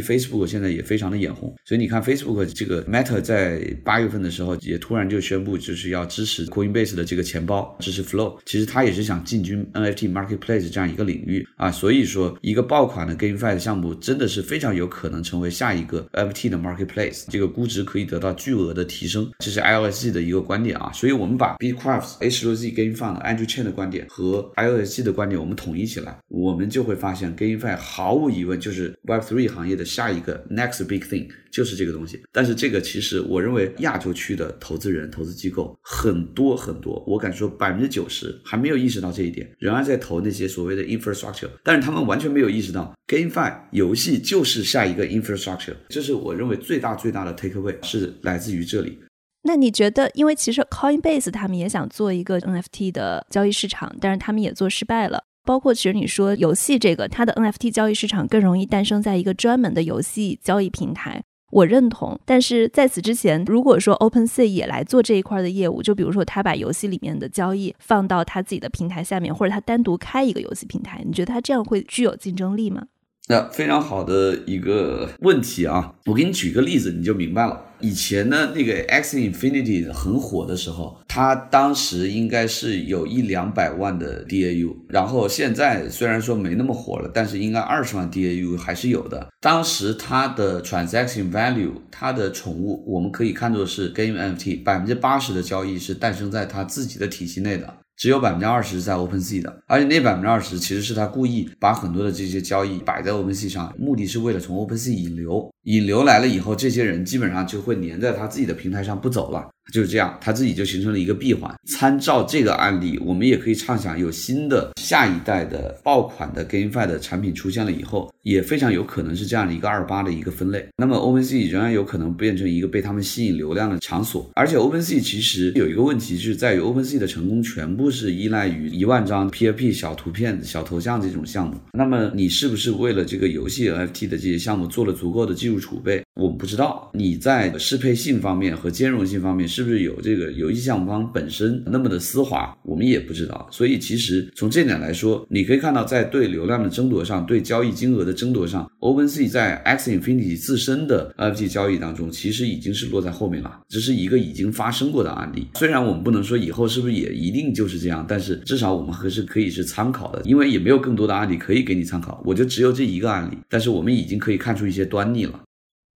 Facebook 现在也非常的眼红。所以你看 Facebook 这个 Meta 在八月份的时候也突然就宣布就是要支持 Coinbase 的这个钱包，支持 Flow，其实它也是想进军 NFT Marketplace 这样一个领域啊。所以说一个爆款的 GameFi 的项目真的是非常有可能成为下一个 NFT 的 Marketplace，这个估值可以得到巨额的提升，这是 IOSG 的一个观点啊。所以我们把 Bcrafts H6Z GameFi Andrew Chen 的观点和 IOSG 的观点我们统一起来，我们就会发现 GameFi 毫无疑问就是是 Web3 行业的下一个 Next Big Thing。就是这个东西，但是这个其实我认为亚洲区的投资人、投资机构很多很多，我敢说百分之九十还没有意识到这一点，仍然在投那些所谓的 infrastructure，但是他们完全没有意识到 GameFi 游戏就是下一个 infrastructure，这是我认为最大最大的 takeaway 是来自于这里。那你觉得，因为其实 Coinbase 他们也想做一个 NFT 的交易市场，但是他们也做失败了。包括其实你说游戏这个，它的 NFT 交易市场更容易诞生在一个专门的游戏交易平台。我认同，但是在此之前，如果说 OpenSea 也来做这一块的业务，就比如说他把游戏里面的交易放到他自己的平台下面，或者他单独开一个游戏平台，你觉得他这样会具有竞争力吗？那非常好的一个问题啊！我给你举个例子，你就明白了。以前呢，那个 X Infinity 很火的时候，它当时应该是有一两百万的 DAU，然后现在虽然说没那么火了，但是应该二十万 DAU 还是有的。当时它的 Transaction Value，它的宠物，我们可以看作是 Game NFT，百分之八十的交易是诞生在它自己的体系内的。只有百分之二十在 OpenSea 的，而且那百分之二十其实是他故意把很多的这些交易摆在 OpenSea 上，目的是为了从 OpenSea 引流，引流来了以后，这些人基本上就会粘在他自己的平台上不走了。就是这样，他自己就形成了一个闭环。参照这个案例，我们也可以畅想，有新的下一代的爆款的 GameFi 的产品出现了以后，也非常有可能是这样的一个二八的一个分类。那么 OpenSea 仍然有可能变成一个被他们吸引流量的场所。而且 OpenSea 其实有一个问题，是在于 OpenSea 的成功全部是依赖于一万张 PFP 小图片、小头像这种项目。那么你是不是为了这个游戏 NFT 的这些项目做了足够的技术储备？我们不知道。你在适配性方面和兼容性方面。是不是有这个游戏项方本身那么的丝滑，我们也不知道。所以其实从这点来说，你可以看到，在对流量的争夺上，对交易金额的争夺上，OpenSea 在 X Infinity 自身的 NFT 交易当中，其实已经是落在后面了。这是一个已经发生过的案例。虽然我们不能说以后是不是也一定就是这样，但是至少我们还是可以是参考的，因为也没有更多的案例可以给你参考。我就只有这一个案例，但是我们已经可以看出一些端倪了。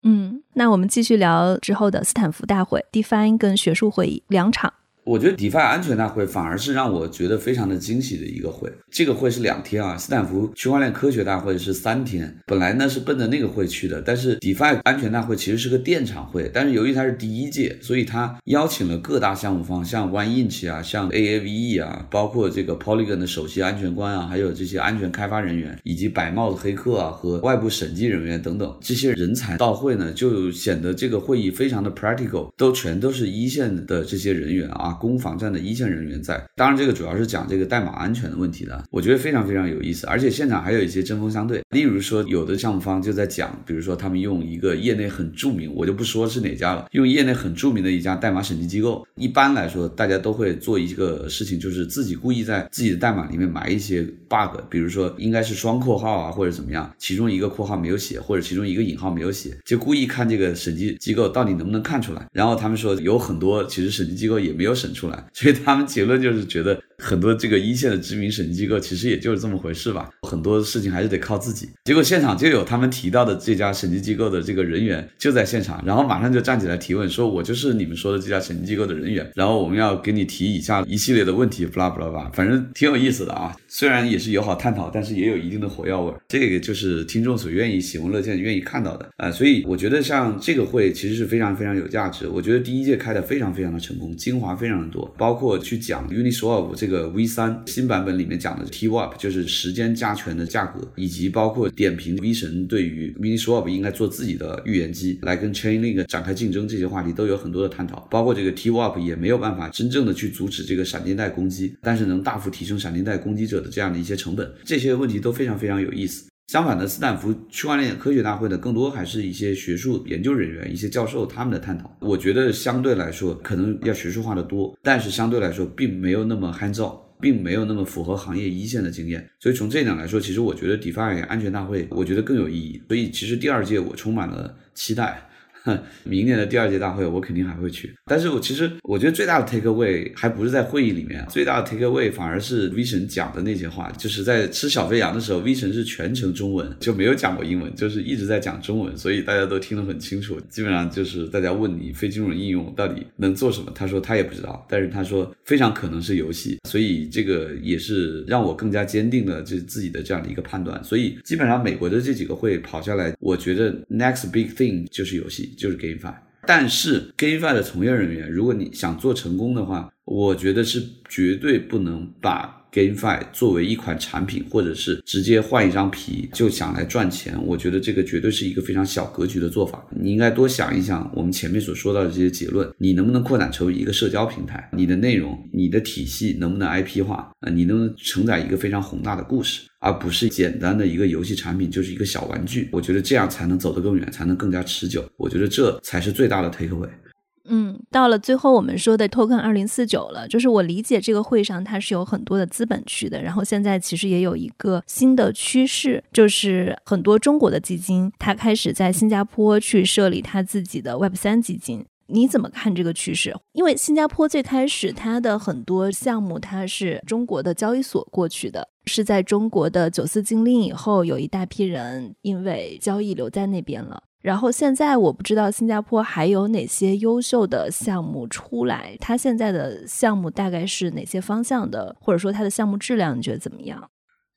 嗯，那我们继续聊之后的斯坦福大会、Define 跟学术会议两场。我觉得 DeFi 安全大会反而是让我觉得非常的惊喜的一个会。这个会是两天啊，斯坦福区块链科学大会是三天。本来呢是奔着那个会去的，但是 DeFi 安全大会其实是个电场会，但是由于它是第一届，所以它邀请了各大项目方，像 OneInch 啊，像 Aave 啊，包括这个 Polygon 的首席安全官啊，还有这些安全开发人员，以及白帽子黑客啊和外部审计人员等等这些人才到会呢，就显得这个会议非常的 practical，都全都是一线的这些人员啊。攻防战的一线人员在，当然这个主要是讲这个代码安全的问题的，我觉得非常非常有意思，而且现场还有一些针锋相对，例如说有的项目方就在讲，比如说他们用一个业内很著名，我就不说是哪家了，用业内很著名的一家代码审计机构，一般来说大家都会做一个事情，就是自己故意在自己的代码里面埋一些 bug，比如说应该是双括号啊或者怎么样，其中一个括号没有写，或者其中一个引号没有写，就故意看这个审计机构到底能不能看出来，然后他们说有很多其实审计机构也没有审。出来，所以他们结论就是觉得。很多这个一线的知名审计机构其实也就是这么回事吧，很多事情还是得靠自己。结果现场就有他们提到的这家审计机构的这个人员就在现场，然后马上就站起来提问，说我就是你们说的这家审计机构的人员，然后我们要给你提以下一系列的问题，不拉不拉吧，反正挺有意思的啊。虽然也是友好探讨，但是也有一定的火药味儿，这个就是听众所愿意喜闻乐见、愿意看到的啊。所以我觉得像这个会其实是非常非常有价值。我觉得第一届开的非常非常的成功，精华非常的多，包括去讲 Uniswap 这个 V 三。新版本里面讲的 TWAP 就是时间加权的价格，以及包括点评 V 神对于 Miniswap 应该做自己的预言机来跟 Chainlink 展开竞争这些话题都有很多的探讨。包括这个 TWAP 也没有办法真正的去阻止这个闪电贷攻击，但是能大幅提升闪电贷攻击者的这样的一些成本，这些问题都非常非常有意思。相反的，斯坦福区块链科学大会呢，更多还是一些学术研究人员、一些教授他们的探讨。我觉得相对来说可能要学术化的多，但是相对来说并没有那么 hands on。并没有那么符合行业一线的经验。所以从这一点来说，其实我觉得 DeFi 安全大会，我觉得更有意义。所以其实第二届我充满了期待。明年的第二届大会，我肯定还会去。但是我其实我觉得最大的 take away 还不是在会议里面，最大的 take away 反而是 V 神讲的那些话。就是在吃小肥羊的时候，V 神是全程中文，就没有讲过英文，就是一直在讲中文，所以大家都听得很清楚。基本上就是大家问你非金融应用到底能做什么，他说他也不知道，但是他说非常可能是游戏。所以这个也是让我更加坚定了这自己的这样的一个判断。所以基本上美国的这几个会跑下来，我觉得 next big thing 就是游戏。就是 GameFi，但是 GameFi 的从业人员，如果你想做成功的话，我觉得是绝对不能把。GameFi 作为一款产品，或者是直接换一张皮就想来赚钱，我觉得这个绝对是一个非常小格局的做法。你应该多想一想我们前面所说到的这些结论，你能不能扩展成为一个社交平台？你的内容、你的体系能不能 IP 化？啊，你能不能承载一个非常宏大的故事，而不是简单的一个游戏产品，就是一个小玩具？我觉得这样才能走得更远，才能更加持久。我觉得这才是最大的 take away。嗯，到了最后我们说的 Token 二零四九了，就是我理解这个会上它是有很多的资本去的，然后现在其实也有一个新的趋势，就是很多中国的基金它开始在新加坡去设立它自己的 Web 三基金，你怎么看这个趋势？因为新加坡最开始它的很多项目它是中国的交易所过去的，是在中国的九四禁令以后，有一大批人因为交易留在那边了。然后现在我不知道新加坡还有哪些优秀的项目出来，它现在的项目大概是哪些方向的，或者说它的项目质量你觉得怎么样？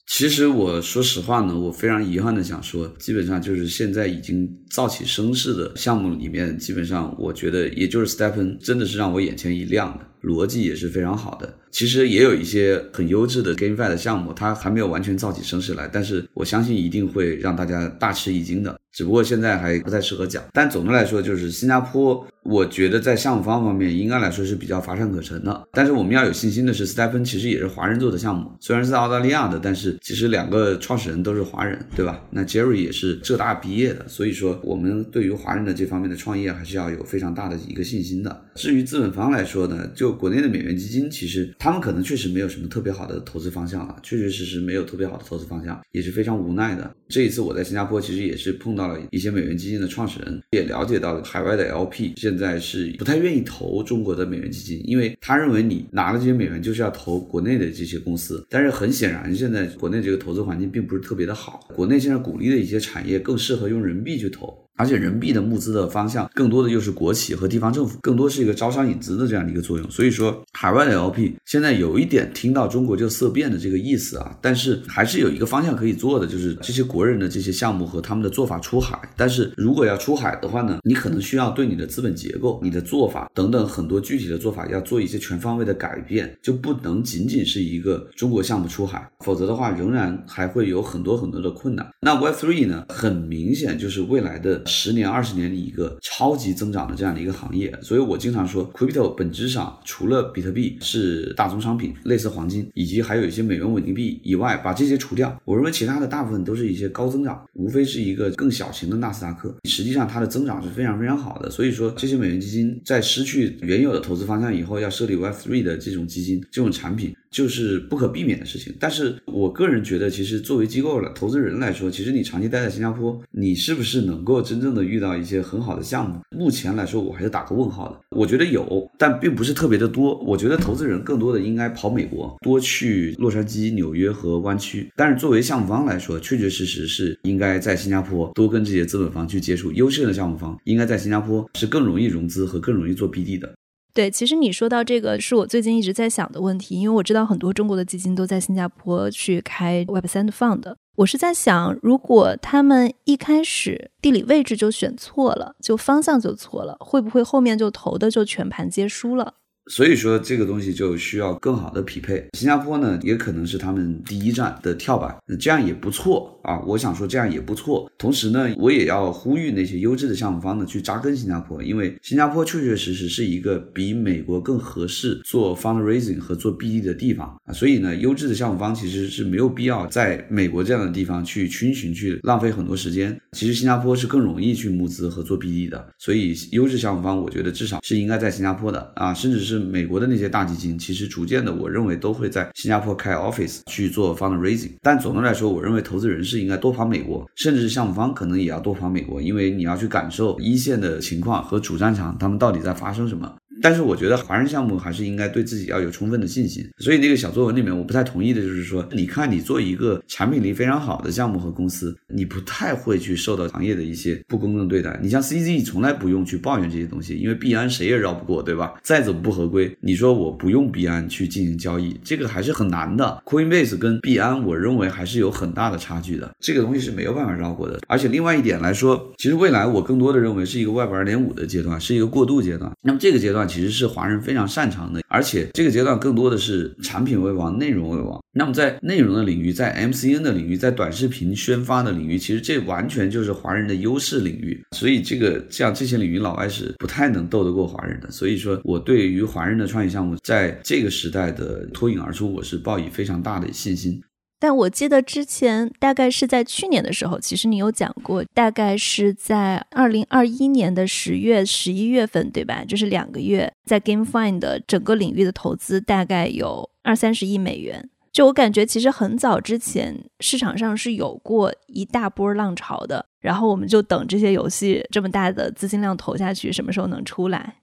其实我说实话呢，我非常遗憾的想说，基本上就是现在已经造起声势的项目里面，基本上我觉得也就是 Stephen 真的是让我眼前一亮的，逻辑也是非常好的。其实也有一些很优质的 Game Five 的项目，它还没有完全造起声势来，但是我相信一定会让大家大吃一惊的。只不过现在还不太适合讲。但总的来说，就是新加坡，我觉得在项目方方面应该来说是比较乏善可陈的。但是我们要有信心的是，Stephen 其实也是华人做的项目，虽然是在澳大利亚的，但是其实两个创始人都是华人，对吧？那 Jerry 也是浙大毕业的，所以说我们对于华人的这方面的创业还是要有非常大的一个信心的。至于资本方来说呢，就国内的美元基金，其实。他们可能确实没有什么特别好的投资方向了，确确实实没有特别好的投资方向，也是非常无奈的。这一次我在新加坡，其实也是碰到到了一些美元基金的创始人，也了解到了海外的 LP 现在是不太愿意投中国的美元基金，因为他认为你拿了这些美元就是要投国内的这些公司。但是很显然，现在国内这个投资环境并不是特别的好，国内现在鼓励的一些产业更适合用人民币去投。而且人民币的募资的方向更多的又是国企和地方政府，更多是一个招商引资的这样的一个作用。所以说，海外的 LP 现在有一点听到中国就色变的这个意思啊，但是还是有一个方向可以做的，就是这些国人的这些项目和他们的做法出海。但是如果要出海的话呢，你可能需要对你的资本结构、你的做法等等很多具体的做法要做一些全方位的改变，就不能仅仅是一个中国项目出海，否则的话仍然还会有很多很多的困难。那 Web3 呢，很明显就是未来的。十年、二十年的一个超级增长的这样的一个行业，所以我经常说，crypto 本质上除了比特币是大宗商品，类似黄金，以及还有一些美元稳定币以外，把这些除掉，我认为其他的大部分都是一些高增长，无非是一个更小型的纳斯达克，实际上它的增长是非常非常好的。所以说，这些美元基金在失去原有的投资方向以后，要设立 Web3 的这种基金、这种产品。就是不可避免的事情，但是我个人觉得，其实作为机构了投资人来说，其实你长期待在新加坡，你是不是能够真正的遇到一些很好的项目？目前来说，我还是打个问号的。我觉得有，但并不是特别的多。我觉得投资人更多的应该跑美国，多去洛杉矶、纽约和湾区。但是作为项目方来说，确确实实是应该在新加坡多跟这些资本方去接触。优秀的项目方应该在新加坡是更容易融资和更容易做 BD 的。对，其实你说到这个是我最近一直在想的问题，因为我知道很多中国的基金都在新加坡去开 Web 三的 fund。我是在想，如果他们一开始地理位置就选错了，就方向就错了，会不会后面就投的就全盘皆输了？所以说这个东西就需要更好的匹配。新加坡呢，也可能是他们第一站的跳板，这样也不错啊。我想说这样也不错。同时呢，我也要呼吁那些优质的项目方呢去扎根新加坡，因为新加坡确确实实是一个比美国更合适做 fundraising 和做 BD 的地方啊。所以呢，优质的项目方其实是没有必要在美国这样的地方去群寻去浪费很多时间。其实新加坡是更容易去募资和做 BD 的。所以优质项目方，我觉得至少是应该在新加坡的啊，甚至是。是美国的那些大基金，其实逐渐的，我认为都会在新加坡开 office 去做 fundraising。但总的来说，我认为投资人是应该多跑美国，甚至是项目方可能也要多跑美国，因为你要去感受一线的情况和主战场他们到底在发生什么。但是我觉得华人项目还是应该对自己要有充分的信心。所以那个小作文里面，我不太同意的就是说，你看你做一个产品力非常好的项目和公司，你不太会去受到行业的一些不公正对待。你像 CZ 从来不用去抱怨这些东西，因为币安谁也绕不过，对吧？再怎么不合规，你说我不用币安去进行交易，这个还是很难的。Coinbase 跟币安，我认为还是有很大的差距的，这个东西是没有办法绕过的。而且另外一点来说，其实未来我更多的认为是一个 Web 二点五的阶段，是一个过渡阶段。那么这个阶段其实是华人非常擅长的，而且这个阶段更多的是产品为王，内容为王。那么在内容的领域，在 MCN 的领域，在短视频宣发的领域，其实这完全就是华人的优势领域。所以这个像这些领域，老外是不太能斗得过华人的。所以说我对于华人的创业项目在这个时代的脱颖而出，我是抱以非常大的信心。但我记得之前大概是在去年的时候，其实你有讲过，大概是在二零二一年的十月、十一月份，对吧？就是两个月，在 GameFi 的整个领域的投资大概有二三十亿美元。就我感觉，其实很早之前市场上是有过一大波浪潮的，然后我们就等这些游戏这么大的资金量投下去，什么时候能出来？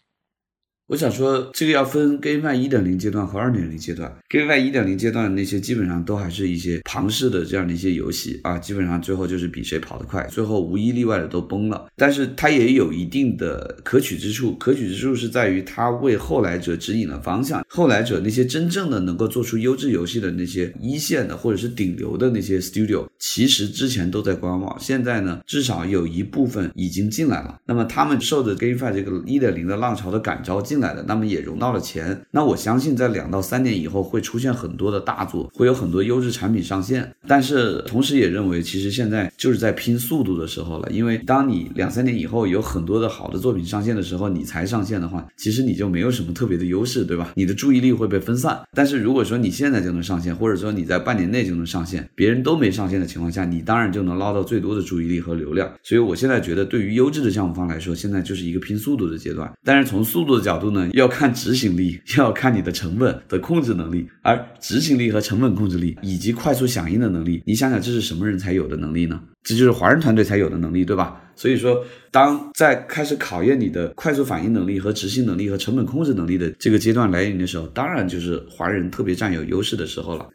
我想说，这个要分 GameFi 一点零阶段和二点零阶段。GameFi 一点零阶段的那些基本上都还是一些庞氏的这样的一些游戏啊，基本上最后就是比谁跑得快，最后无一例外的都崩了。但是它也有一定的可取之处，可取之处是在于它为后来者指引了方向。后来者那些真正的能够做出优质游戏的那些一线的或者是顶流的那些 Studio，其实之前都在观望，现在呢，至少有一部分已经进来了。那么他们受着 GameFi 这个一点零的浪潮的感召进。来的，那么也融到了钱。那我相信在两到三年以后会出现很多的大作，会有很多优质产品上线。但是同时也认为，其实现在就是在拼速度的时候了。因为当你两三年以后有很多的好的作品上线的时候，你才上线的话，其实你就没有什么特别的优势，对吧？你的注意力会被分散。但是如果说你现在就能上线，或者说你在半年内就能上线，别人都没上线的情况下，你当然就能捞到最多的注意力和流量。所以我现在觉得，对于优质的项目方来说，现在就是一个拼速度的阶段。但是从速度的角度，呢，要看执行力，要看你的成本的控制能力，而执行力和成本控制力以及快速响应的能力，你想想这是什么人才有的能力呢？这就是华人团队才有的能力，对吧？所以说，当在开始考验你的快速反应能力和执行能力和成本控制能力的这个阶段来临的时候，当然就是华人特别占有优势的时候了。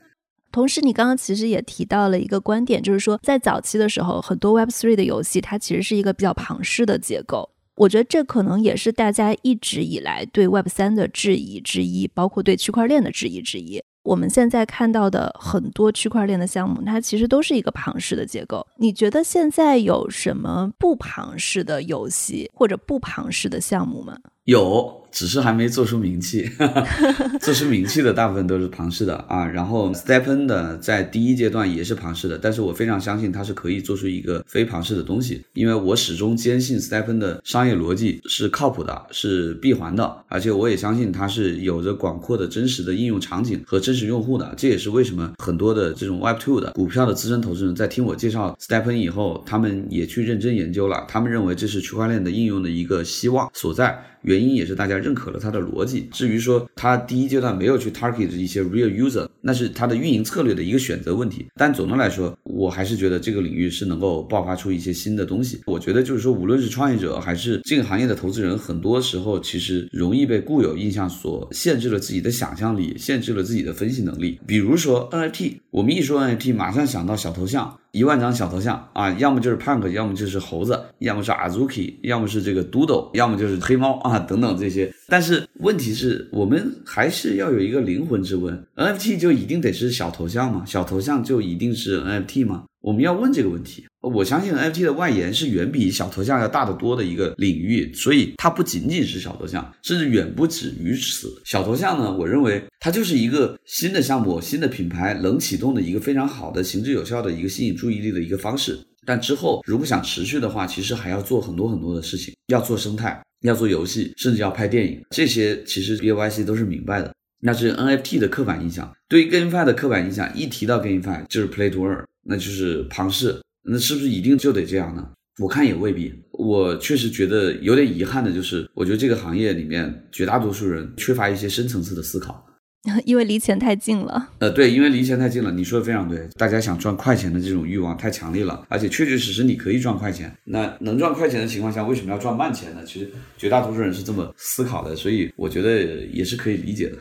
同时，你刚刚其实也提到了一个观点，就是说在早期的时候，很多 Web Three 的游戏它其实是一个比较庞氏的结构。我觉得这可能也是大家一直以来对 Web 三的质疑之一，包括对区块链的质疑之一。我们现在看到的很多区块链的项目，它其实都是一个庞氏的结构。你觉得现在有什么不庞氏的游戏或者不庞氏的项目吗？有。只是还没做出名气，做出名气的大部分都是庞氏的啊。然后 Stepen 的在第一阶段也是庞氏的，但是我非常相信它是可以做出一个非庞氏的东西，因为我始终坚信 Stepen 的商业逻辑是靠谱的，是闭环的，而且我也相信它是有着广阔的真实的应用场景和真实用户的。这也是为什么很多的这种 Web Two 的股票的资深投资人在听我介绍 Stepen 以后，他们也去认真研究了，他们认为这是区块链的应用的一个希望所在。原因也是大家认可了它的逻辑。至于说它第一阶段没有去 target 一些 real user，那是它的运营策略的一个选择问题。但总的来说，我还是觉得这个领域是能够爆发出一些新的东西。我觉得就是说，无论是创业者还是这个行业的投资人，很多时候其实容易被固有印象所限制了自己的想象力，限制了自己的分析能力。比如说 NFT，我们一说 NFT，马上想到小头像。一万张小头像啊，要么就是 Punk，要么就是猴子，要么是 Azuki，要么是这个 Doodle，要么就是黑猫啊，等等这些。但是问题是我们还是要有一个灵魂之问：NFT 就一定得是小头像吗？小头像就一定是 NFT 吗？我们要问这个问题。我相信 NFT 的外延是远比小头像要大得多的一个领域，所以它不仅仅是小头像，甚至远不止于此。小头像呢，我认为它就是一个新的项目、新的品牌冷启动的一个非常好的、行之有效的一个吸引注意力的一个方式。但之后如果想持续的话，其实还要做很多很多的事情，要做生态，要做游戏，甚至要拍电影。这些其实 B Y C 都是明白的。那是 NFT 的刻板印象，对于 GameFi 的刻板印象，一提到 GameFi 就是 Play to Earn，那就是庞氏。那是不是一定就得这样呢？我看也未必。我确实觉得有点遗憾的就是，我觉得这个行业里面绝大多数人缺乏一些深层次的思考。因为离钱太近了，呃，对，因为离钱太近了，你说的非常对，大家想赚快钱的这种欲望太强烈了，而且确确实实你可以赚快钱，那能赚快钱的情况下，为什么要赚慢钱呢？其实绝大多数人是这么思考的，所以我觉得也是可以理解的。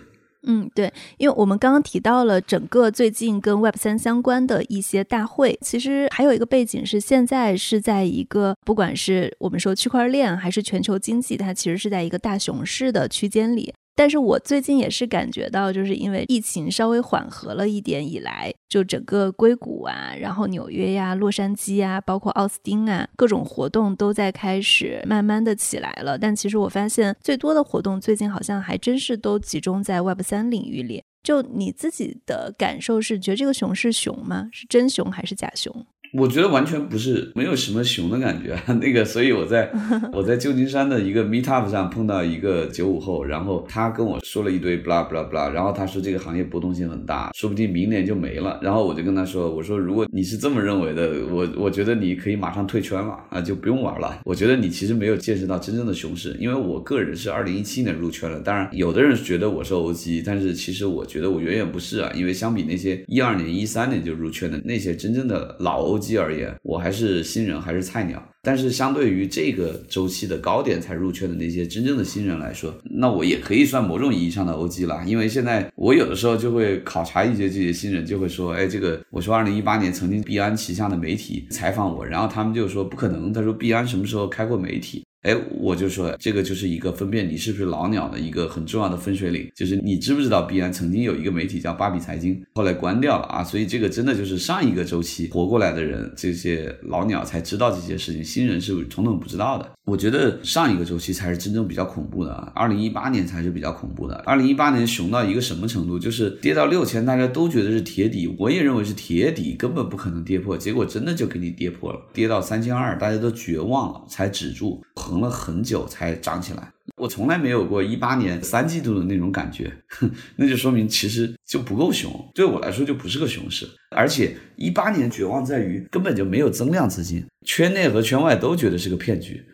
嗯，对，因为我们刚刚提到了整个最近跟 Web 三相关的一些大会，其实还有一个背景是现在是在一个不管是我们说区块链还是全球经济，它其实是在一个大熊市的区间里。但是我最近也是感觉到，就是因为疫情稍微缓和了一点以来，就整个硅谷啊，然后纽约呀、洛杉矶啊，包括奥斯汀啊，各种活动都在开始慢慢的起来了。但其实我发现，最多的活动最近好像还真是都集中在 Web 三领域里。就你自己的感受是，觉得这个熊是熊吗？是真熊还是假熊？我觉得完全不是，没有什么熊的感觉。那个，所以我在 我在旧金山的一个 meetup 上碰到一个九五后，然后他跟我说了一堆 blah blah blah，然后他说这个行业波动性很大，说不定明年就没了。然后我就跟他说，我说如果你是这么认为的，我我觉得你可以马上退圈了啊，就不用玩了。我觉得你其实没有见识到真正的熊市，因为我个人是二零一七年入圈了，当然有的人觉得我是 OG，但是其实我觉得我远远不是啊，因为相比那些一二年、一三年就入圈的那些真正的老 OG。机而言，我还是新人，还是菜鸟。但是相对于这个周期的高点才入圈的那些真正的新人来说，那我也可以算某种意义上的 OG 了。因为现在我有的时候就会考察一些这些新人，就会说，哎，这个我说二零一八年曾经币安旗下的媒体采访我，然后他们就说不可能，他说币安什么时候开过媒体？哎，我就说这个就是一个分辨你是不是老鸟的一个很重要的分水岭，就是你知不知道币安曾经有一个媒体叫芭比财经，后来关掉了啊，所以这个真的就是上一个周期活过来的人，这些老鸟才知道这些事情，新人是统统不知道的。我觉得上一个周期才是真正比较恐怖的啊，二零一八年才是比较恐怖的。二零一八年熊到一个什么程度？就是跌到六千，大家都觉得是铁底，我也认为是铁底，根本不可能跌破，结果真的就给你跌破了，跌到三千二，大家都绝望了，才止住。横了很久才涨起来，我从来没有过一八年三季度的那种感觉，那就说明其实就不够熊，对我来说就不是个熊市。而且一八年绝望在于根本就没有增量资金，圈内和圈外都觉得是个骗局，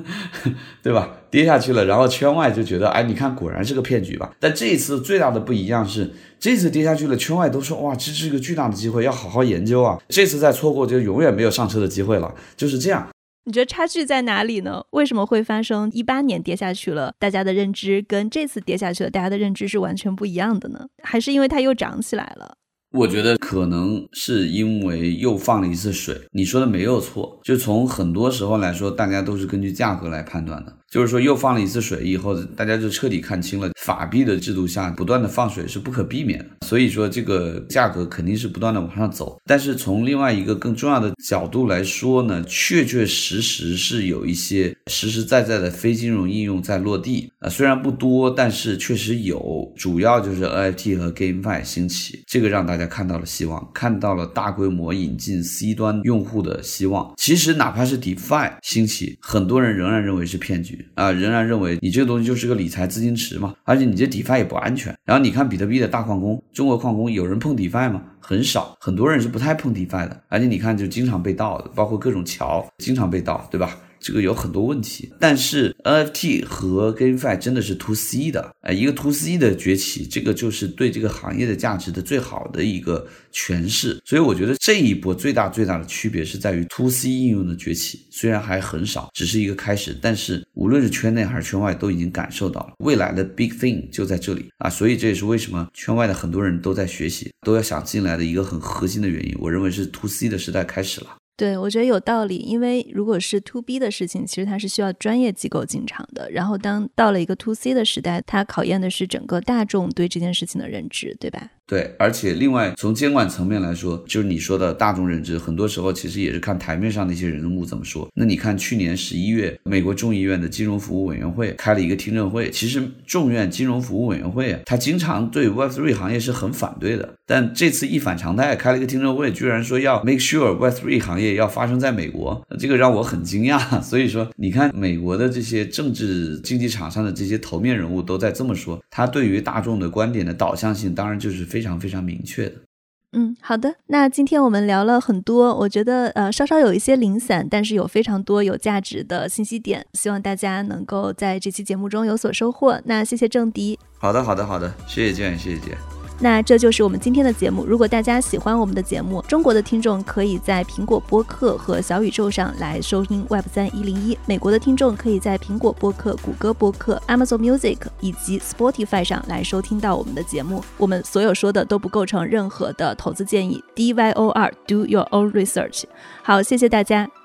对吧？跌下去了，然后圈外就觉得，哎，你看果然是个骗局吧。但这一次最大的不一样是，这次跌下去了，圈外都说，哇，这是一个巨大的机会，要好好研究啊。这次再错过就永远没有上车的机会了，就是这样。你觉得差距在哪里呢？为什么会发生一八年跌下去了，大家的认知跟这次跌下去了，大家的认知是完全不一样的呢？还是因为它又涨起来了？我觉得可能是因为又放了一次水。你说的没有错，就从很多时候来说，大家都是根据价格来判断的。就是说，又放了一次水以后，大家就彻底看清了，法币的制度下不断的放水是不可避免的。所以说，这个价格肯定是不断的往上走。但是从另外一个更重要的角度来说呢，确确实实是有一些实实在在的非金融应用在落地啊，虽然不多，但是确实有。主要就是 NFT 和 GameFi 兴起，这个让大家看到了希望，看到了大规模引进 C 端用户的希望。其实哪怕是 DeFi 兴起，很多人仍然认为是骗局。啊，仍然认为你这个东西就是个理财资金池嘛，而且你这 DeFi 也不安全。然后你看比特币的大矿工，中国矿工有人碰 DeFi 吗？很少，很多人是不太碰 DeFi 的。而且你看，就经常被盗的，包括各种桥经常被盗，对吧？这个有很多问题，但是 NFT 和 GameFi 真的是 To C 的，哎，一个 To C 的崛起，这个就是对这个行业的价值的最好的一个诠释。所以我觉得这一波最大最大的区别是在于 To C 应用的崛起，虽然还很少，只是一个开始，但是无论是圈内还是圈外都已经感受到了未来的 Big Thing 就在这里啊！所以这也是为什么圈外的很多人都在学习，都要想进来的一个很核心的原因。我认为是 To C 的时代开始了。对，我觉得有道理，因为如果是 to B 的事情，其实它是需要专业机构进场的。然后当到了一个 to C 的时代，它考验的是整个大众对这件事情的认知，对吧？对，而且另外从监管层面来说，就是你说的大众认知，很多时候其实也是看台面上那些人物怎么说。那你看去年十一月，美国众议院的金融服务委员会开了一个听证会，其实众院金融服务委员会啊，他经常对 Web3 行业是很反对的，但这次一反常态，开了一个听证会，居然说要 make sure Web3 行业要发生在美国，这个让我很惊讶。所以说，你看美国的这些政治竞技场上的这些头面人物都在这么说，他对于大众的观点的导向性，当然就是非。非常非常明确的。嗯，好的。那今天我们聊了很多，我觉得呃稍稍有一些零散，但是有非常多有价值的信息点，希望大家能够在这期节目中有所收获。那谢谢郑迪。好的，好的，好的，谢谢建，谢谢姐。那这就是我们今天的节目。如果大家喜欢我们的节目，中国的听众可以在苹果播客和小宇宙上来收听 Web 三一零一；美国的听众可以在苹果播客、谷歌播客、Amazon Music 以及 Spotify 上来收听到我们的节目。我们所有说的都不构成任何的投资建议。D Y O R Do Your Own Research。好，谢谢大家。